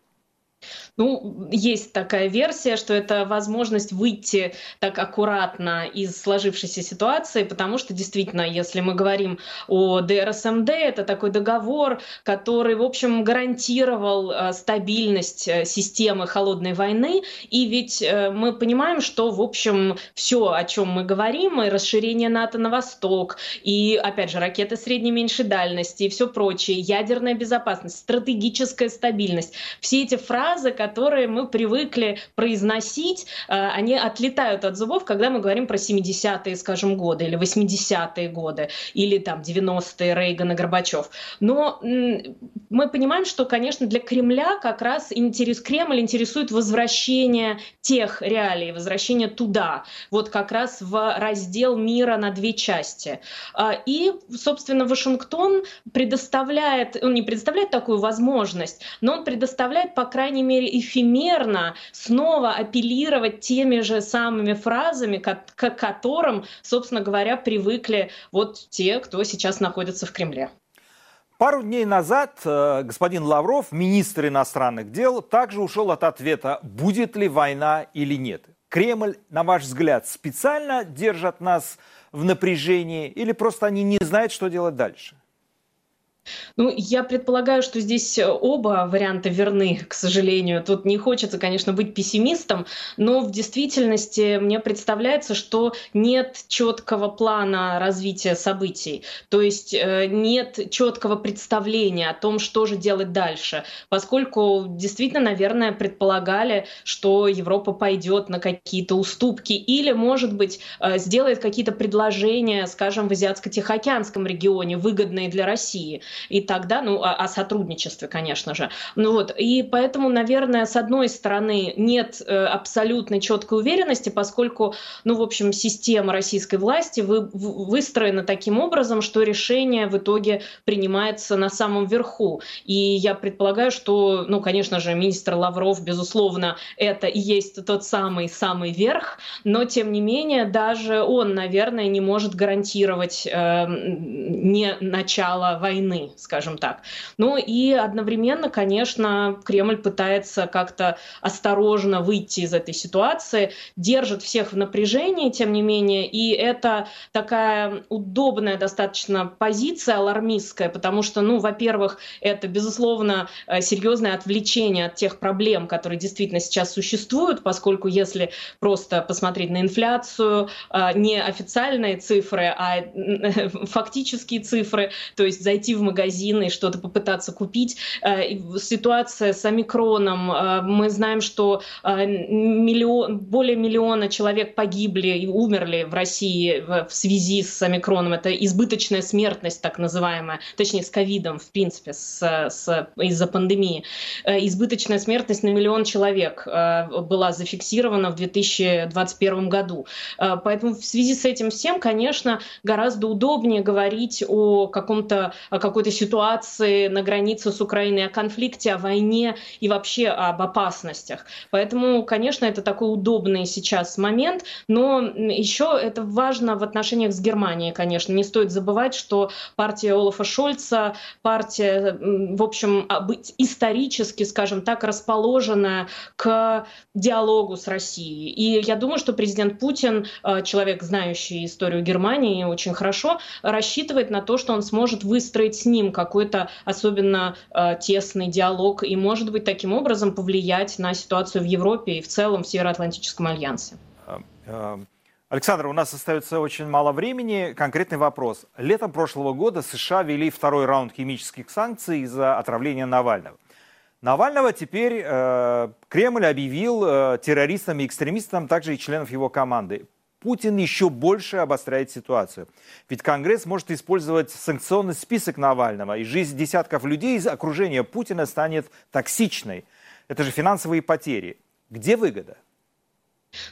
Ну, есть такая версия, что это возможность выйти так аккуратно из сложившейся ситуации, потому что действительно, если мы говорим о ДРСМД, это такой договор, который, в общем, гарантировал э, стабильность э, системы холодной войны. И ведь э, мы понимаем, что, в общем, все, о чем мы говорим, и расширение НАТО на восток, и, опять же, ракеты средней и меньшей дальности, и все прочее, ядерная безопасность, стратегическая стабильность, все эти фразы, которые которые мы привыкли произносить, э, они отлетают от зубов, когда мы говорим про 70-е, скажем, годы или 80-е годы, или там 90-е Рейган Горбачев. Но мы понимаем, что, конечно, для Кремля как раз интерес, Кремль интересует возвращение тех реалий, возвращение туда, вот как раз в раздел мира на две части. А, и, собственно, Вашингтон предоставляет, он не предоставляет такую возможность, но он предоставляет, по крайней мере, эфемерно снова апеллировать теми же самыми фразами, к, к которым, собственно говоря, привыкли вот те, кто сейчас находится в Кремле. Пару дней назад э, господин Лавров, министр иностранных дел, также ушел от ответа, будет ли война или нет. Кремль, на ваш взгляд, специально держит нас в напряжении или просто они не знают, что делать дальше? Ну, я предполагаю, что здесь э, оба варианта верны, к сожалению. Тут не хочется, конечно, быть пессимистом, но в действительности мне представляется, что нет четкого плана развития событий. То есть э, нет четкого представления о том, что же делать дальше. Поскольку действительно, наверное, предполагали, что Европа пойдет на какие-то уступки или, может быть, э, сделает какие-то предложения, скажем, в Азиатско-Тихоокеанском регионе, выгодные для России. И тогда, ну, о, о сотрудничестве, конечно же. Ну вот, и поэтому, наверное, с одной стороны, нет э, абсолютной четкой уверенности, поскольку, ну, в общем, система российской власти вы, выстроена таким образом, что решение в итоге принимается на самом верху. И я предполагаю, что, ну, конечно же, министр Лавров, безусловно, это и есть тот самый-самый верх, но, тем не менее, даже он, наверное, не может гарантировать э, не начало войны, скажем так. Ну и одновременно, конечно, Кремль пытается как-то осторожно выйти из этой ситуации, держит всех в напряжении, тем не менее, и это такая удобная достаточно позиция алармистская, потому что, ну, во-первых, это, безусловно, э, серьезное отвлечение от тех проблем, которые действительно сейчас существуют, поскольку если просто посмотреть на инфляцию, э, не официальные цифры, а фактические цифры, то есть зайти в магазин и что-то попытаться купить. Э, ситуация с омикроном, мы знаем, что миллион, более миллиона человек погибли и умерли в России в связи с омикроном. Это избыточная смертность, так называемая, точнее, с ковидом, в принципе, с, с, из-за пандемии. Э, избыточная смертность на миллион человек э, была зафиксирована в 2021 году. Э, поэтому в связи с этим всем, конечно, гораздо удобнее говорить о каком-то о какой-то ситуации на границе с Украиной, о конфликте, о войне и вообще об опасностях. Поэтому, конечно, это такой удобный сейчас момент, но еще это важно в отношениях с Германией, конечно. Не стоит забывать, что партия Олафа Шольца, партия, в общем, а, исторически, скажем так, расположенная к диалогу с Россией. И я думаю, что президент Путин, а, человек, знающий историю Германии очень хорошо, рассчитывает на то, что он сможет выстроить с ним какой-то особенно а, тесный диалог и, может быть, таким образом повлиять на ситуацию в Европе и в целом в Североатлантическом альянсе. Александр, у нас остается очень мало времени. Конкретный вопрос. Летом прошлого года США ввели второй раунд химических санкций из-за отравления Навального. Навального теперь э, Кремль объявил э, террористом и экстремистом, также и членов его команды. Путин еще больше обостряет ситуацию. Ведь Конгресс может использовать санкционный список Навального, и жизнь десятков людей из окружения Путина станет токсичной. Это же финансовые потери. Где выгода?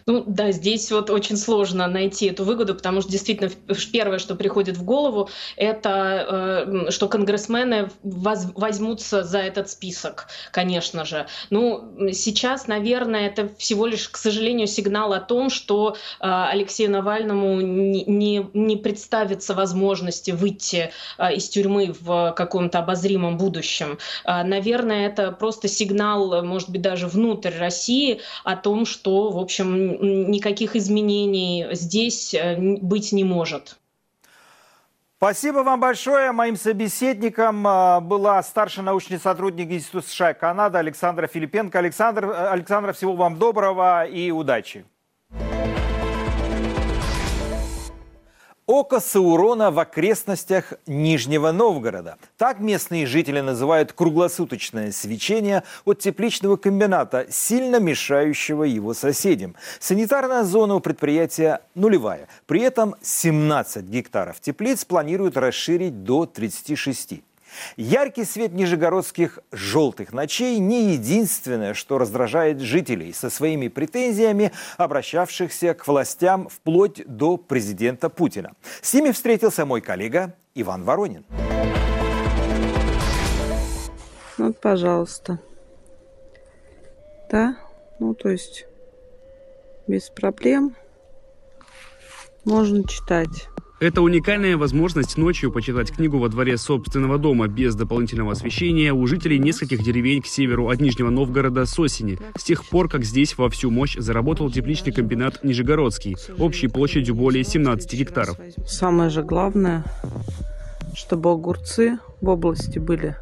Ну да, здесь вот очень сложно найти эту выгоду, потому что действительно первое, что приходит в голову, это э, что конгрессмены воз, возьмутся за этот список, конечно же. Ну, сейчас, наверное, это всего лишь, к сожалению, сигнал о том, что э, Алексею Навальному не, не, не представится возможности выйти э, из тюрьмы в каком-то обозримом будущем. Наверное, это просто сигнал, может быть, даже внутрь России о том, что, в общем, никаких изменений здесь э, быть не может. Спасибо вам большое. Моим собеседником э, была старший научный сотрудник Института США и Канады Александра Филипенко. Александр, э, Александра, всего вам доброго и удачи. Око Саурона в окрестностях Нижнего Новгорода. Так местные жители называют круглосуточное свечение от тепличного комбината, сильно мешающего его соседям. Санитарная зона у предприятия нулевая. При этом 17 гектаров теплиц планируют расширить до 36. Яркий свет нижегородских желтых ночей не единственное, что раздражает жителей со своими претензиями, обращавшихся к властям вплоть до президента Путина. С ними встретился мой коллега Иван Воронин. Вот, пожалуйста. Да, ну то есть без проблем можно читать. Это уникальная возможность ночью почитать книгу во дворе собственного дома без дополнительного освещения у жителей нескольких деревень к северу от Нижнего Новгорода с осени, с тех пор, как здесь во всю мощь заработал тепличный комбинат Нижегородский, общей площадью более 17 гектаров. Самое же главное, чтобы огурцы в области были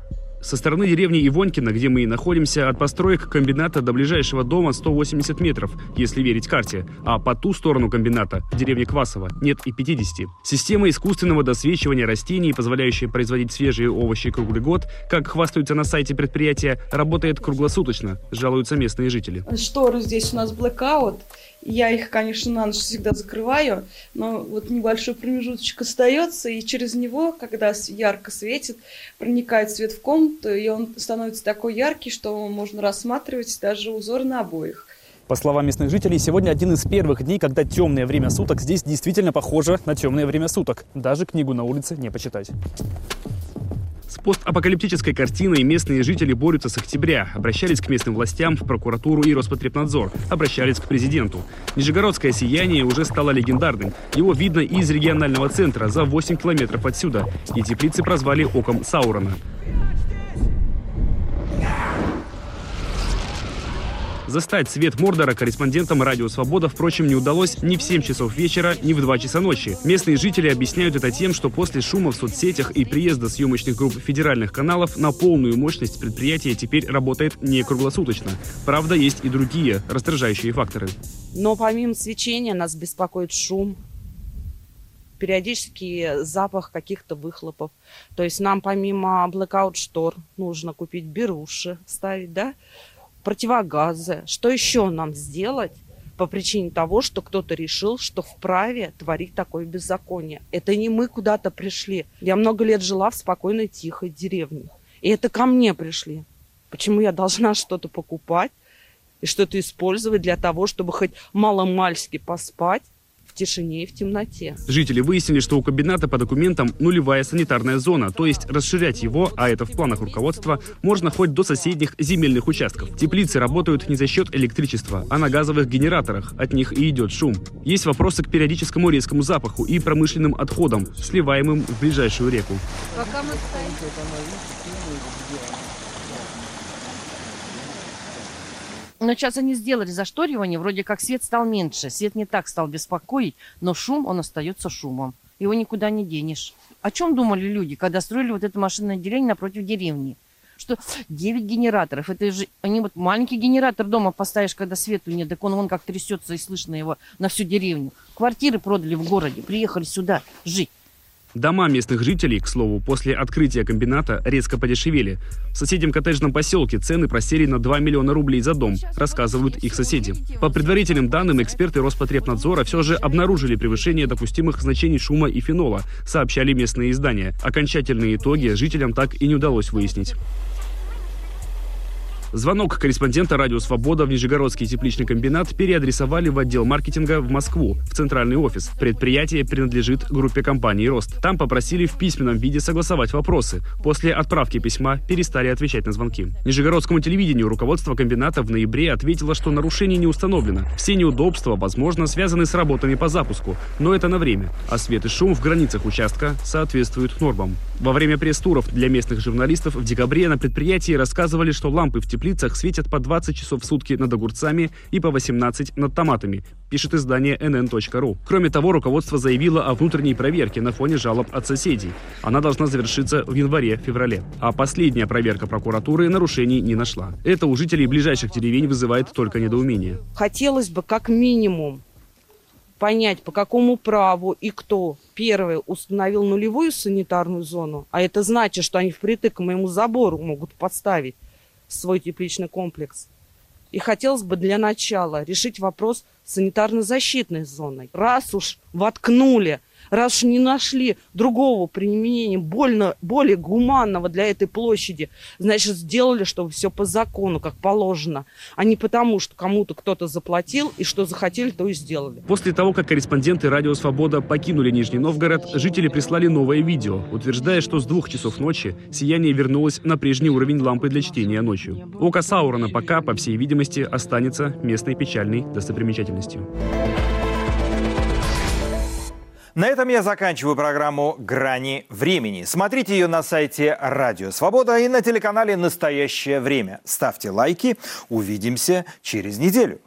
Со стороны деревни Ивонькина, где мы и находимся, от построек комбината до ближайшего дома 180 метров, если верить карте. А по ту сторону комбината, в деревне Квасово, нет и 50. Система искусственного досвечивания растений, позволяющая производить свежие овощи круглый год, как хвастаются на сайте предприятия, работает круглосуточно, жалуются местные жители. Шторы здесь у нас блэкаут. Я их, конечно, на ночь всегда закрываю, но вот небольшой промежуточек остается, и через него, когда ярко светит, проникает свет в комнату, и он становится такой яркий, что можно рассматривать даже узор на обоих. По словам местных жителей, сегодня один из первых дней, когда темное время суток здесь действительно похоже на темное время суток. Даже книгу на улице не почитать. С постапокалиптической картиной местные жители борются с октября. Обращались к местным властям, в прокуратуру и Роспотребнадзор. Обращались к президенту. Нижегородское сияние уже стало легендарным. Его видно из регионального центра за 8 километров отсюда. И теплицы прозвали «Оком Саурона». Застать свет Мордора корреспондентам «Радио Свобода», впрочем, не удалось ни в 7 часов вечера, ни в 2 часа ночи. Местные жители объясняют это тем, что после шума в соцсетях и приезда съемочных групп федеральных каналов на полную мощность предприятие теперь работает не круглосуточно. Правда, есть и другие раздражающие факторы. Но помимо свечения нас беспокоит шум, периодически запах каких-то выхлопов. То есть нам помимо blackout штор нужно купить беруши, ставить, да, противогазы. Что еще нам сделать по причине того, что кто-то решил, что вправе творить такое беззаконие? Это не мы куда-то пришли. Я много лет жила в спокойной, тихой деревне. И это ко мне пришли. Почему я должна что-то покупать и что-то использовать для того, чтобы хоть маломальски поспать? Тишине и в темноте. Жители выяснили, что у комбината по документам нулевая санитарная зона, то есть расширять его, а это в планах руководства, можно хоть до соседних земельных участков. Теплицы работают не за счет электричества, а на газовых генераторах. От них и идет шум. Есть вопросы к периодическому резкому запаху и промышленным отходам, сливаемым в ближайшую реку. Пока мы стоим... Но сейчас они сделали зашторивание, вроде как свет стал меньше. Свет не так стал беспокоить, но шум, он остается шумом. Его никуда не денешь. О чем думали люди, когда строили вот это машинное отделение напротив деревни? Что 9 генераторов, это же, они вот маленький генератор дома поставишь, когда свету нет, так он вон как трясется и слышно его на всю деревню. Квартиры продали в городе, приехали сюда жить. Дома местных жителей, к слову, после открытия комбината резко подешевели. В соседнем коттеджном поселке цены просели на 2 миллиона рублей за дом, рассказывают их соседи. По предварительным данным, эксперты Роспотребнадзора все же обнаружили превышение допустимых значений шума и фенола, сообщали местные издания. Окончательные итоги жителям так и не удалось выяснить. Звонок корреспондента «Радио Свобода» в Нижегородский тепличный комбинат переадресовали в отдел маркетинга в Москву, в центральный офис. Предприятие принадлежит группе компании «Рост». Там попросили в письменном виде согласовать вопросы. После отправки письма перестали отвечать на звонки. Нижегородскому телевидению руководство комбината в ноябре ответило, что нарушений не установлено. Все неудобства, возможно, связаны с работами по запуску, но это на время. А свет и шум в границах участка соответствуют нормам. Во время пресс-туров для местных журналистов в декабре на предприятии рассказывали, что лампы в теплицах светят по 20 часов в сутки над огурцами и по 18 над томатами, пишет издание nn.ru. Кроме того, руководство заявило о внутренней проверке на фоне жалоб от соседей. Она должна завершиться в январе-феврале. А последняя проверка прокуратуры нарушений не нашла. Это у жителей ближайших деревень вызывает только недоумение. Хотелось бы как минимум понять, по какому праву и кто первый установил нулевую санитарную зону, а это значит, что они впритык к моему забору могут подставить свой тепличный комплекс. И хотелось бы для начала решить вопрос санитарно-защитной зоной. Раз уж воткнули раз не нашли другого применения, больно, более гуманного для этой площади, значит, сделали, чтобы все по закону, как положено, а не потому, что кому-то кто-то заплатил и что захотели, то и сделали. После того, как корреспонденты «Радио Свобода» покинули Нижний Новгород, жители прислали новое видео, утверждая, что с двух часов ночи сияние вернулось на прежний уровень лампы для чтения ночью. Око Саурона пока, по всей видимости, останется местной печальной достопримечательностью. На этом я заканчиваю программу «Грани времени». Смотрите ее на сайте «Радио Свобода» и на телеканале «Настоящее время». Ставьте лайки. Увидимся через неделю.